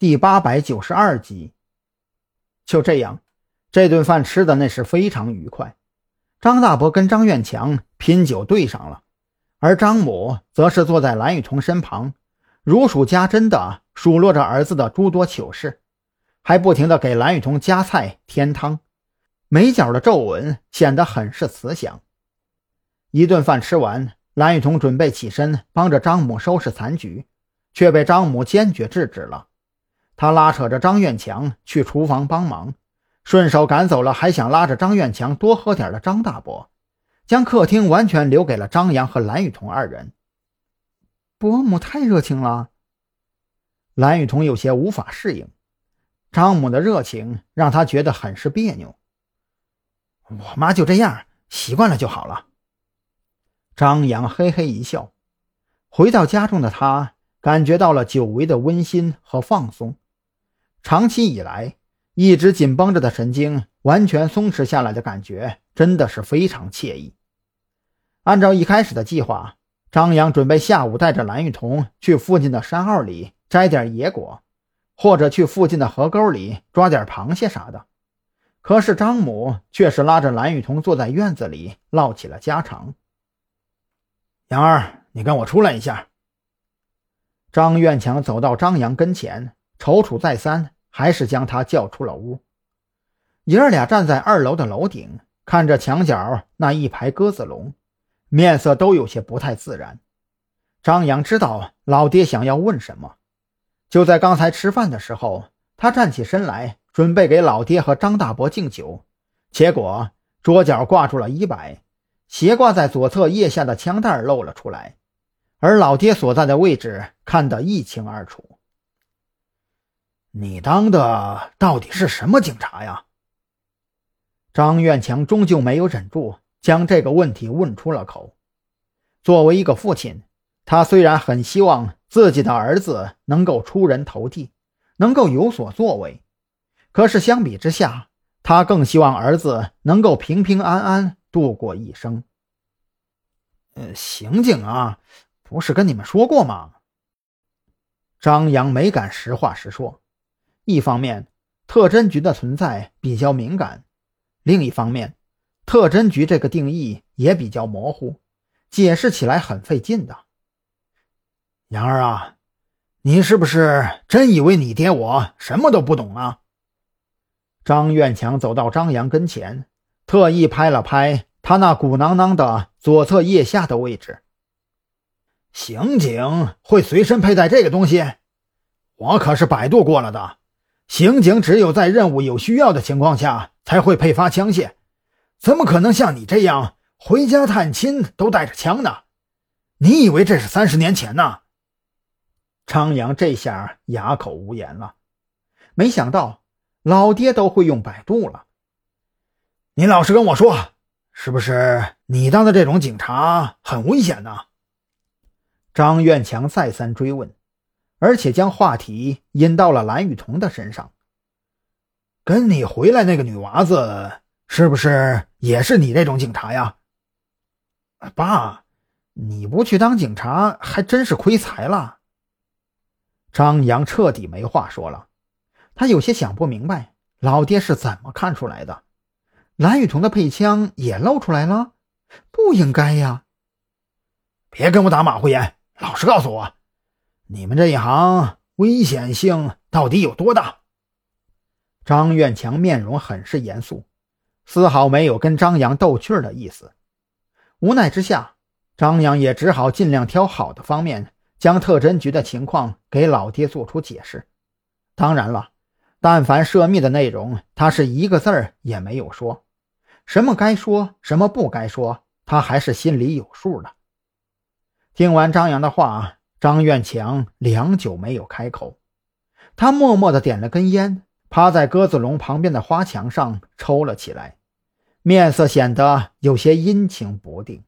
第八百九十二集。就这样，这顿饭吃的那是非常愉快。张大伯跟张院强拼酒对上了，而张母则是坐在蓝雨桐身旁，如数家珍的数落着儿子的诸多糗事，还不停的给蓝雨桐夹菜添汤，眉角的皱纹显得很是慈祥。一顿饭吃完，蓝雨桐准备起身帮着张母收拾残局，却被张母坚决制止了。他拉扯着张院强去厨房帮忙，顺手赶走了还想拉着张院强多喝点的张大伯，将客厅完全留给了张扬和蓝雨桐二人。伯母太热情了，蓝雨桐有些无法适应，张母的热情让他觉得很是别扭。我妈就这样，习惯了就好了。张扬嘿嘿一笑，回到家中的他感觉到了久违的温馨和放松。长期以来一直紧绷着的神经完全松弛下来的感觉，真的是非常惬意。按照一开始的计划，张扬准备下午带着蓝雨桐去附近的山坳里摘点野果，或者去附近的河沟里抓点螃蟹啥的。可是张母却是拉着蓝雨桐坐在院子里唠起了家常。杨儿，你跟我出来一下。张院强走到张扬跟前。踌躇再三，还是将他叫出了屋。爷儿俩站在二楼的楼顶，看着墙角那一排鸽子笼，面色都有些不太自然。张扬知道老爹想要问什么，就在刚才吃饭的时候，他站起身来，准备给老爹和张大伯敬酒，结果桌角挂住了衣摆，斜挂在左侧腋下的枪袋露了出来，而老爹所在的位置看得一清二楚。你当的到底是什么警察呀？张院强终究没有忍住，将这个问题问出了口。作为一个父亲，他虽然很希望自己的儿子能够出人头地，能够有所作为，可是相比之下，他更希望儿子能够平平安安度过一生。呃，刑警啊，不是跟你们说过吗？张扬没敢实话实说。一方面，特侦局的存在比较敏感；另一方面，特侦局这个定义也比较模糊，解释起来很费劲的。杨儿啊，你是不是真以为你爹我什么都不懂啊？张院强走到张扬跟前，特意拍了拍他那鼓囊囊的左侧腋下的位置。刑警会随身佩戴这个东西？我可是百度过了的。刑警只有在任务有需要的情况下才会配发枪械，怎么可能像你这样回家探亲都带着枪呢？你以为这是三十年前呢？张扬这下哑口无言了，没想到老爹都会用百度了。你老实跟我说，是不是你当的这种警察很危险呢？张院强再三追问。而且将话题引到了蓝雨桐的身上。跟你回来那个女娃子，是不是也是你这种警察呀？爸，你不去当警察，还真是亏财了。张扬彻底没话说了，他有些想不明白，老爹是怎么看出来的？蓝雨桐的配枪也露出来了，不应该呀！别跟我打马虎眼，老实告诉我。你们这一行危险性到底有多大？张院强面容很是严肃，丝毫没有跟张扬逗趣的意思。无奈之下，张扬也只好尽量挑好的方面，将特侦局的情况给老爹做出解释。当然了，但凡涉密的内容，他是一个字儿也没有说。什么该说，什么不该说，他还是心里有数的。听完张扬的话。张院强良久没有开口，他默默地点了根烟，趴在鸽子笼旁边的花墙上抽了起来，面色显得有些阴晴不定。